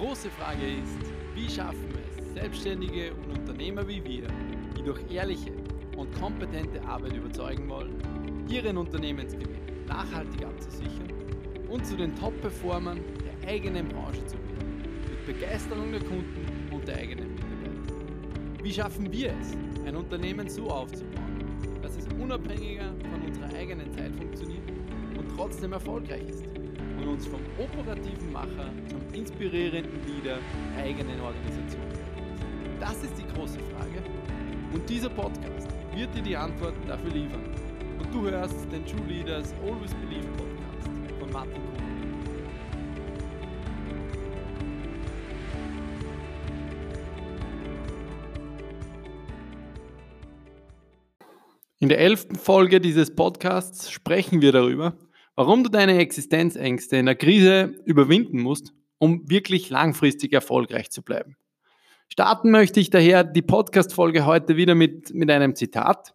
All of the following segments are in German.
große Frage ist, wie schaffen es Selbstständige und Unternehmer wie wir, die durch ehrliche und kompetente Arbeit überzeugen wollen, ihren Unternehmensgewinn nachhaltig abzusichern und zu den Top-Performern der eigenen Branche zu werden, mit Begeisterung der Kunden und der eigenen Mitarbeiter. Wie schaffen wir es, ein Unternehmen so aufzubauen, dass es unabhängiger von unserer eigenen Zeit funktioniert und trotzdem erfolgreich ist? Und uns vom operativen Macher zum inspirierenden Leader der eigenen Organisation? Das ist die große Frage und dieser Podcast wird dir die Antworten dafür liefern. Und du hörst den True Leaders Always Believe Podcast von Martin Kuhn. In der elften Folge dieses Podcasts sprechen wir darüber, warum du deine Existenzängste in der Krise überwinden musst, um wirklich langfristig erfolgreich zu bleiben. Starten möchte ich daher die Podcast-Folge heute wieder mit, mit einem Zitat,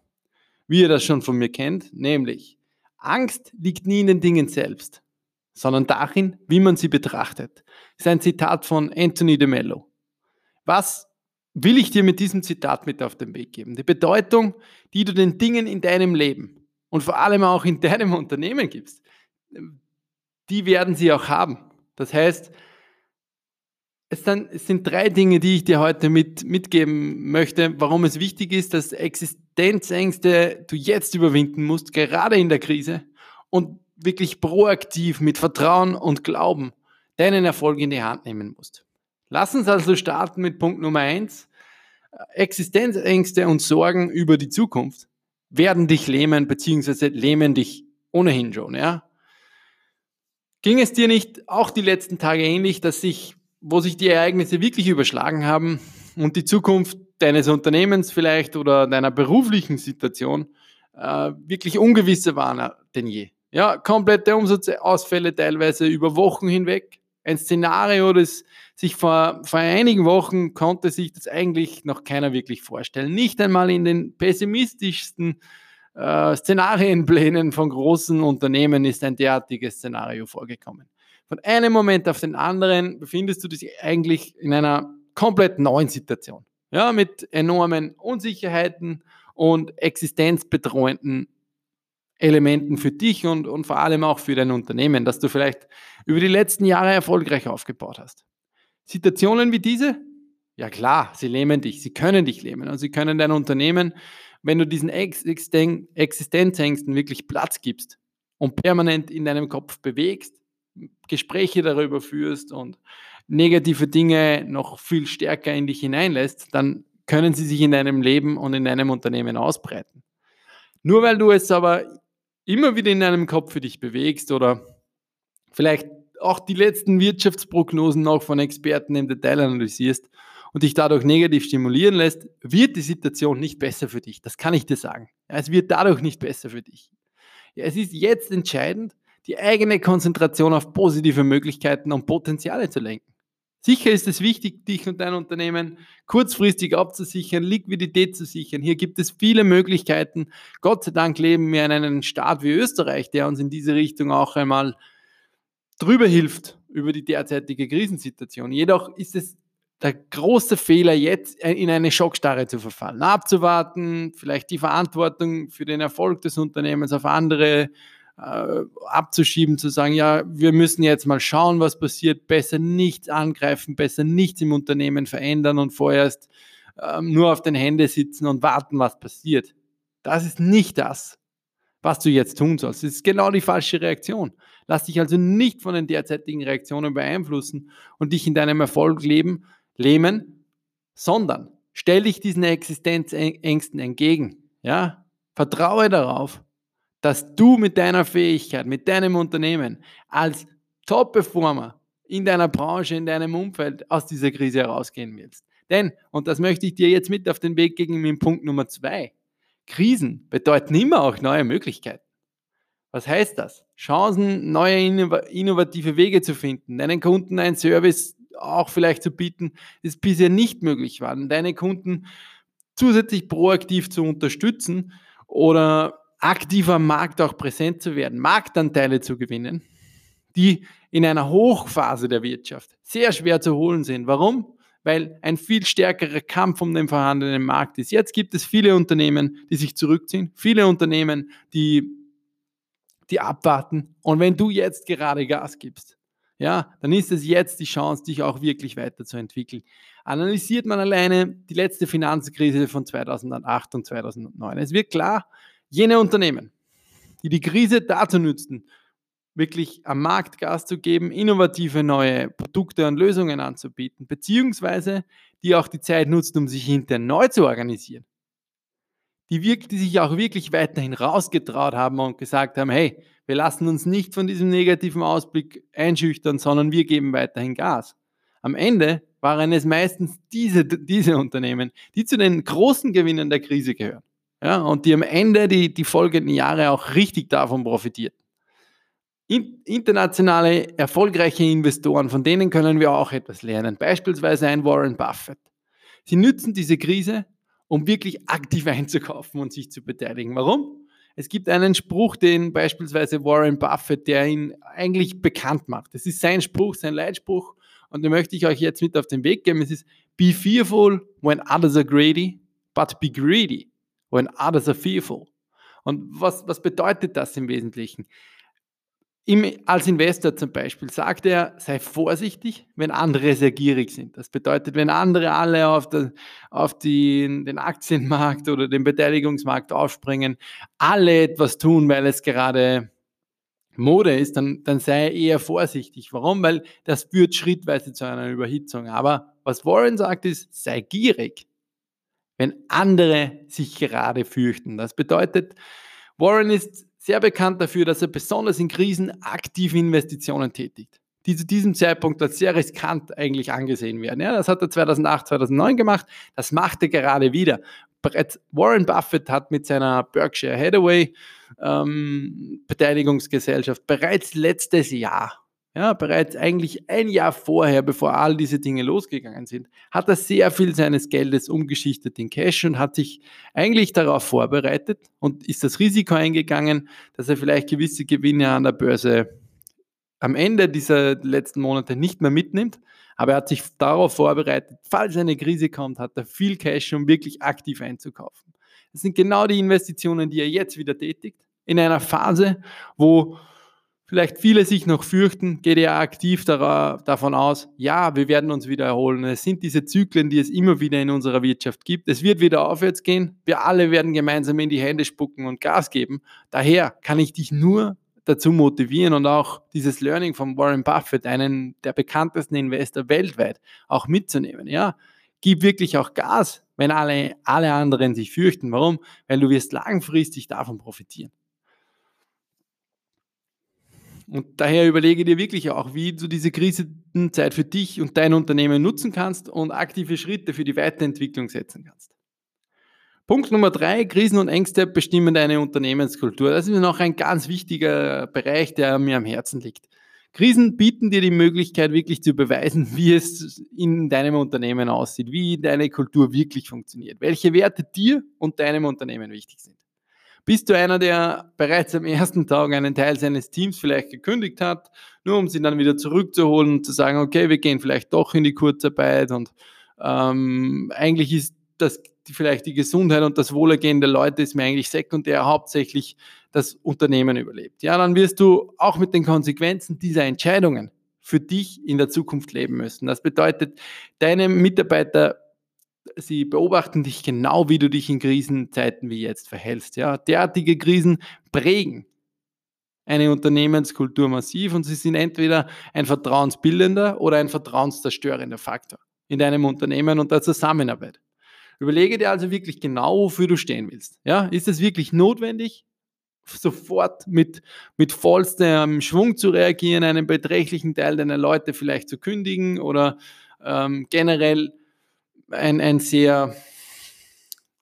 wie ihr das schon von mir kennt, nämlich Angst liegt nie in den Dingen selbst, sondern darin, wie man sie betrachtet. Das ist ein Zitat von Anthony de Mello. Was will ich dir mit diesem Zitat mit auf den Weg geben? Die Bedeutung, die du den Dingen in deinem Leben und vor allem auch in deinem Unternehmen gibst, die werden sie auch haben. Das heißt, es, dann, es sind drei Dinge, die ich dir heute mit, mitgeben möchte, warum es wichtig ist, dass Existenzängste du jetzt überwinden musst, gerade in der Krise und wirklich proaktiv mit Vertrauen und Glauben deinen Erfolg in die Hand nehmen musst. Lass uns also starten mit Punkt Nummer eins. Existenzängste und Sorgen über die Zukunft werden dich lähmen, beziehungsweise lähmen dich ohnehin schon, ja. Ging es dir nicht auch die letzten Tage ähnlich, dass sich, wo sich die Ereignisse wirklich überschlagen haben und die Zukunft deines Unternehmens vielleicht oder deiner beruflichen Situation äh, wirklich ungewisser waren denn je? Ja, komplette Umsatzausfälle teilweise über Wochen hinweg. Ein Szenario, das sich vor, vor einigen Wochen konnte sich das eigentlich noch keiner wirklich vorstellen. Nicht einmal in den pessimistischsten äh, Szenarienplänen von großen Unternehmen ist ein derartiges Szenario vorgekommen. Von einem Moment auf den anderen befindest du dich eigentlich in einer komplett neuen Situation. Ja, mit enormen Unsicherheiten und existenzbedrohenden Elementen für dich und, und vor allem auch für dein Unternehmen, das du vielleicht über die letzten Jahre erfolgreich aufgebaut hast. Situationen wie diese, ja klar, sie lähmen dich, sie können dich lähmen und sie können dein Unternehmen wenn du diesen Existenzängsten wirklich Platz gibst und permanent in deinem Kopf bewegst, Gespräche darüber führst und negative Dinge noch viel stärker in dich hineinlässt, dann können sie sich in deinem Leben und in deinem Unternehmen ausbreiten. Nur weil du es aber immer wieder in deinem Kopf für dich bewegst oder vielleicht auch die letzten Wirtschaftsprognosen noch von Experten im Detail analysierst und dich dadurch negativ stimulieren lässt, wird die Situation nicht besser für dich. Das kann ich dir sagen. es wird dadurch nicht besser für dich. Es ist jetzt entscheidend, die eigene Konzentration auf positive Möglichkeiten und Potenziale zu lenken. Sicher ist es wichtig, dich und dein Unternehmen kurzfristig abzusichern, Liquidität zu sichern. Hier gibt es viele Möglichkeiten. Gott sei Dank leben wir in einem Staat wie Österreich, der uns in diese Richtung auch einmal drüber hilft über die derzeitige Krisensituation. Jedoch ist es der große Fehler, jetzt in eine Schockstarre zu verfallen, abzuwarten, vielleicht die Verantwortung für den Erfolg des Unternehmens auf andere äh, abzuschieben, zu sagen, ja, wir müssen jetzt mal schauen, was passiert, besser nichts angreifen, besser nichts im Unternehmen verändern und vorerst äh, nur auf den Händen sitzen und warten, was passiert. Das ist nicht das, was du jetzt tun sollst. Das ist genau die falsche Reaktion. Lass dich also nicht von den derzeitigen Reaktionen beeinflussen und dich in deinem Erfolg leben, lähmen, sondern stell dich diesen Existenzängsten entgegen. Ja? Vertraue darauf, dass du mit deiner Fähigkeit, mit deinem Unternehmen als Top-Performer in deiner Branche, in deinem Umfeld aus dieser Krise herausgehen willst. Denn, und das möchte ich dir jetzt mit auf den Weg geben mit Punkt Nummer zwei, Krisen bedeuten immer auch neue Möglichkeiten. Was heißt das? Chancen, neue innovative Wege zu finden, deinen Kunden einen Service auch vielleicht zu bieten, das bisher nicht möglich war. Deine Kunden zusätzlich proaktiv zu unterstützen oder aktiv am Markt auch präsent zu werden, Marktanteile zu gewinnen, die in einer Hochphase der Wirtschaft sehr schwer zu holen sind. Warum? Weil ein viel stärkerer Kampf um den vorhandenen Markt ist. Jetzt gibt es viele Unternehmen, die sich zurückziehen, viele Unternehmen, die, die abwarten. Und wenn du jetzt gerade Gas gibst, ja, dann ist es jetzt die Chance, dich auch wirklich weiterzuentwickeln. Analysiert man alleine die letzte Finanzkrise von 2008 und 2009. Es wird klar, jene Unternehmen, die die Krise dazu nützten, wirklich am Markt Gas zu geben, innovative neue Produkte und Lösungen anzubieten, beziehungsweise die auch die Zeit nutzen, um sich intern neu zu organisieren. Die, wirk die sich auch wirklich weiterhin rausgetraut haben und gesagt haben, hey, wir lassen uns nicht von diesem negativen Ausblick einschüchtern, sondern wir geben weiterhin Gas. Am Ende waren es meistens diese, diese Unternehmen, die zu den großen Gewinnern der Krise gehören. Ja, und die am Ende die, die folgenden Jahre auch richtig davon profitierten. internationale, erfolgreiche Investoren, von denen können wir auch etwas lernen. Beispielsweise ein Warren Buffett. Sie nützen diese Krise, um wirklich aktiv einzukaufen und sich zu beteiligen. Warum? Es gibt einen Spruch, den beispielsweise Warren Buffett, der ihn eigentlich bekannt macht. Das ist sein Spruch, sein Leitspruch und den möchte ich euch jetzt mit auf den Weg geben. Es ist, be fearful when others are greedy, but be greedy when others are fearful. Und was, was bedeutet das im Wesentlichen? Im, als Investor zum Beispiel sagt er, sei vorsichtig, wenn andere sehr gierig sind. Das bedeutet, wenn andere alle auf, der, auf die, den Aktienmarkt oder den Beteiligungsmarkt aufspringen, alle etwas tun, weil es gerade Mode ist, dann, dann sei eher vorsichtig. Warum? Weil das führt schrittweise zu einer Überhitzung. Aber was Warren sagt, ist, sei gierig, wenn andere sich gerade fürchten. Das bedeutet, Warren ist sehr bekannt dafür, dass er besonders in Krisen aktive Investitionen tätigt, die zu diesem Zeitpunkt als sehr riskant eigentlich angesehen werden. Ja, das hat er 2008, 2009 gemacht, das macht er gerade wieder. Warren Buffett hat mit seiner Berkshire Hathaway ähm, Beteiligungsgesellschaft bereits letztes Jahr, ja, bereits eigentlich ein Jahr vorher, bevor all diese Dinge losgegangen sind, hat er sehr viel seines Geldes umgeschichtet in Cash und hat sich eigentlich darauf vorbereitet und ist das Risiko eingegangen, dass er vielleicht gewisse Gewinne an der Börse am Ende dieser letzten Monate nicht mehr mitnimmt. Aber er hat sich darauf vorbereitet, falls eine Krise kommt, hat er viel Cash, um wirklich aktiv einzukaufen. Das sind genau die Investitionen, die er jetzt wieder tätigt. In einer Phase, wo vielleicht viele sich noch fürchten, geht er aktiv davon aus, ja, wir werden uns wieder erholen. Es sind diese Zyklen, die es immer wieder in unserer Wirtschaft gibt. Es wird wieder aufwärts gehen. Wir alle werden gemeinsam in die Hände spucken und Gas geben. Daher kann ich dich nur dazu motivieren und auch dieses Learning von Warren Buffett, einen der bekanntesten Investor weltweit, auch mitzunehmen. Ja, gib wirklich auch Gas, wenn alle, alle anderen sich fürchten. Warum? Weil du wirst langfristig davon profitieren. Und daher überlege dir wirklich auch, wie du diese Krisenzeit für dich und dein Unternehmen nutzen kannst und aktive Schritte für die Weiterentwicklung setzen kannst. Punkt Nummer drei, Krisen und Ängste bestimmen deine Unternehmenskultur. Das ist noch ein ganz wichtiger Bereich, der mir am Herzen liegt. Krisen bieten dir die Möglichkeit, wirklich zu beweisen, wie es in deinem Unternehmen aussieht, wie deine Kultur wirklich funktioniert, welche Werte dir und deinem Unternehmen wichtig sind. Bist du einer, der bereits am ersten Tag einen Teil seines Teams vielleicht gekündigt hat, nur um sie dann wieder zurückzuholen und zu sagen, okay, wir gehen vielleicht doch in die Kurzarbeit und ähm, eigentlich ist das vielleicht die Gesundheit und das Wohlergehen der Leute ist mir eigentlich sekundär, hauptsächlich das Unternehmen überlebt. Ja, dann wirst du auch mit den Konsequenzen dieser Entscheidungen für dich in der Zukunft leben müssen. Das bedeutet, deine Mitarbeiter, sie beobachten dich genau, wie du dich in Krisenzeiten wie jetzt verhältst. Ja, derartige Krisen prägen eine Unternehmenskultur massiv und sie sind entweder ein vertrauensbildender oder ein vertrauenszerstörender Faktor in deinem Unternehmen und der Zusammenarbeit. Überlege dir also wirklich genau, wofür du stehen willst. Ja, ist es wirklich notwendig, sofort mit, mit vollstem Schwung zu reagieren, einen beträchtlichen Teil deiner Leute vielleicht zu kündigen oder ähm, generell ein, ein sehr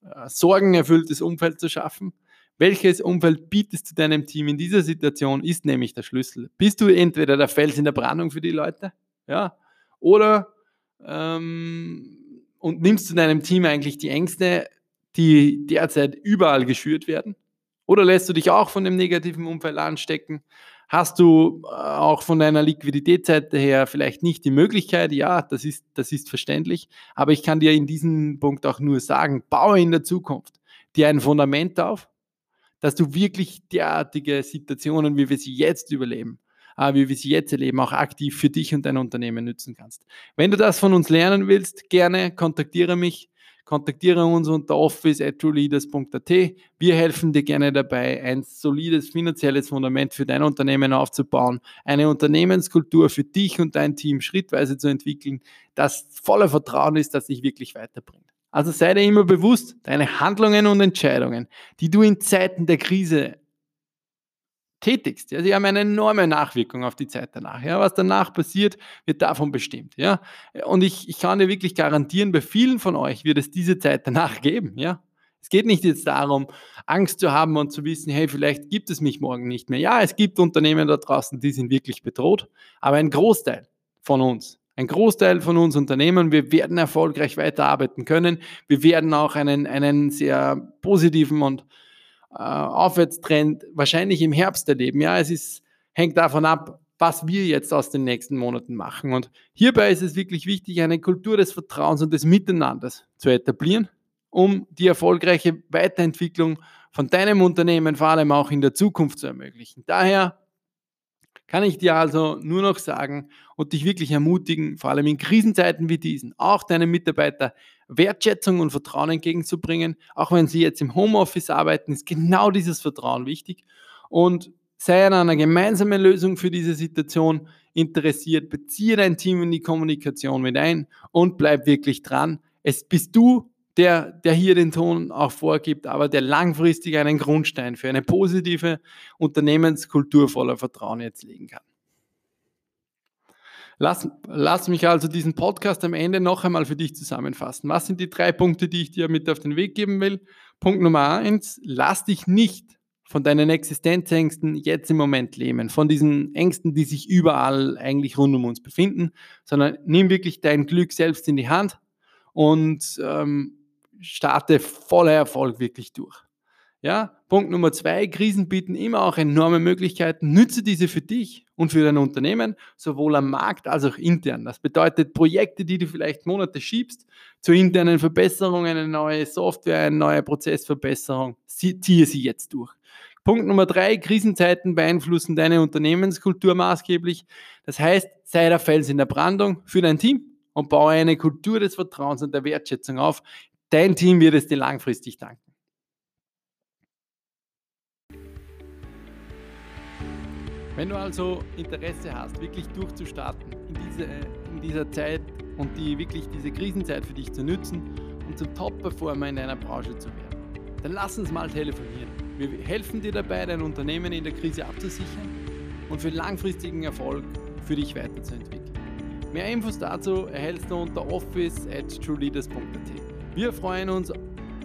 äh, sorgenerfülltes Umfeld zu schaffen? Welches Umfeld bietest du deinem Team in dieser Situation, ist nämlich der Schlüssel. Bist du entweder der Fels in der Brandung für die Leute, ja, oder ähm, und nimmst du deinem Team eigentlich die Ängste, die derzeit überall geschürt werden? Oder lässt du dich auch von dem negativen Umfeld anstecken? Hast du äh, auch von deiner Liquiditätsseite her vielleicht nicht die Möglichkeit? Ja, das ist, das ist verständlich. Aber ich kann dir in diesem Punkt auch nur sagen, baue in der Zukunft dir ein Fundament auf, dass du wirklich derartige Situationen, wie wir sie jetzt überleben, äh, wie wir sie jetzt erleben, auch aktiv für dich und dein Unternehmen nützen kannst. Wenn du das von uns lernen willst, gerne kontaktiere mich kontaktiere uns unter office.trueleaders.at. Wir helfen dir gerne dabei, ein solides finanzielles Fundament für dein Unternehmen aufzubauen, eine Unternehmenskultur für dich und dein Team schrittweise zu entwickeln, das voller Vertrauen ist, das dich wirklich weiterbringt. Also sei dir immer bewusst, deine Handlungen und Entscheidungen, die du in Zeiten der Krise tätigst, ja, sie haben eine enorme Nachwirkung auf die Zeit danach. Ja. Was danach passiert, wird davon bestimmt. Ja. Und ich, ich kann dir wirklich garantieren, bei vielen von euch wird es diese Zeit danach geben. Ja. Es geht nicht jetzt darum, Angst zu haben und zu wissen, hey, vielleicht gibt es mich morgen nicht mehr. Ja, es gibt Unternehmen da draußen, die sind wirklich bedroht, aber ein Großteil von uns, ein Großteil von uns Unternehmen, wir werden erfolgreich weiterarbeiten können. Wir werden auch einen, einen sehr positiven und Aufwärtstrend wahrscheinlich im Herbst erleben. Ja, es ist, hängt davon ab, was wir jetzt aus den nächsten Monaten machen. Und hierbei ist es wirklich wichtig, eine Kultur des Vertrauens und des Miteinanders zu etablieren, um die erfolgreiche Weiterentwicklung von deinem Unternehmen vor allem auch in der Zukunft zu ermöglichen. Daher kann ich dir also nur noch sagen und dich wirklich ermutigen, vor allem in Krisenzeiten wie diesen, auch deinen Mitarbeiter Wertschätzung und Vertrauen entgegenzubringen. Auch wenn sie jetzt im Homeoffice arbeiten, ist genau dieses Vertrauen wichtig. Und sei an einer gemeinsamen Lösung für diese Situation interessiert, beziehe dein Team in die Kommunikation mit ein und bleib wirklich dran. Es bist du, der, der hier den Ton auch vorgibt, aber der langfristig einen Grundstein für eine positive Unternehmenskultur voller Vertrauen jetzt legen kann. Lass, lass mich also diesen Podcast am Ende noch einmal für dich zusammenfassen. Was sind die drei Punkte, die ich dir mit auf den Weg geben will? Punkt Nummer eins, lass dich nicht von deinen Existenzängsten jetzt im Moment lähmen, von diesen Ängsten, die sich überall eigentlich rund um uns befinden, sondern nimm wirklich dein Glück selbst in die Hand und ähm, starte voller Erfolg wirklich durch. Ja, Punkt Nummer zwei, Krisen bieten immer auch enorme Möglichkeiten. Nütze diese für dich und für dein Unternehmen, sowohl am Markt als auch intern. Das bedeutet Projekte, die du vielleicht Monate schiebst, zur internen Verbesserung, eine neue Software, eine neue Prozessverbesserung, ziehe sie jetzt durch. Punkt Nummer drei, Krisenzeiten beeinflussen deine Unternehmenskultur maßgeblich. Das heißt, sei der Fels in der Brandung für dein Team und baue eine Kultur des Vertrauens und der Wertschätzung auf. Dein Team wird es dir langfristig danken. Wenn du also Interesse hast, wirklich durchzustarten in, diese, in dieser Zeit und die wirklich diese Krisenzeit für dich zu nutzen und zum Top-Performer in deiner Branche zu werden, dann lass uns mal telefonieren. Wir helfen dir dabei, dein Unternehmen in der Krise abzusichern und für langfristigen Erfolg für dich weiterzuentwickeln. Mehr Infos dazu erhältst du unter office at trueleaders.at. Wir freuen uns,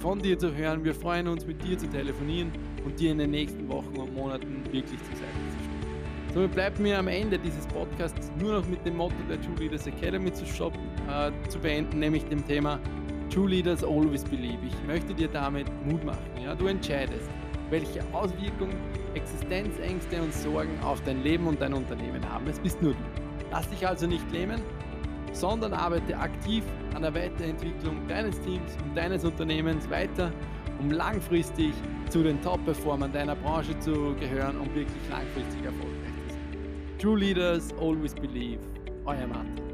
von dir zu hören, wir freuen uns, mit dir zu telefonieren und dir in den nächsten Wochen und Monaten wirklich zu sein. Somit bleibt mir am Ende dieses Podcasts nur noch mit dem Motto der True Leaders Academy zu, shoppen, äh, zu beenden, nämlich dem Thema True Leaders Always Believe. Ich möchte dir damit Mut machen. Ja? Du entscheidest, welche Auswirkungen Existenzängste und Sorgen auf dein Leben und dein Unternehmen haben. Es bist nur du. Lass dich also nicht lähmen, sondern arbeite aktiv an der Weiterentwicklung deines Teams und deines Unternehmens weiter, um langfristig zu den Top-Performern deiner Branche zu gehören und wirklich langfristig erfolgreich True leaders always believe. I Euer Martin.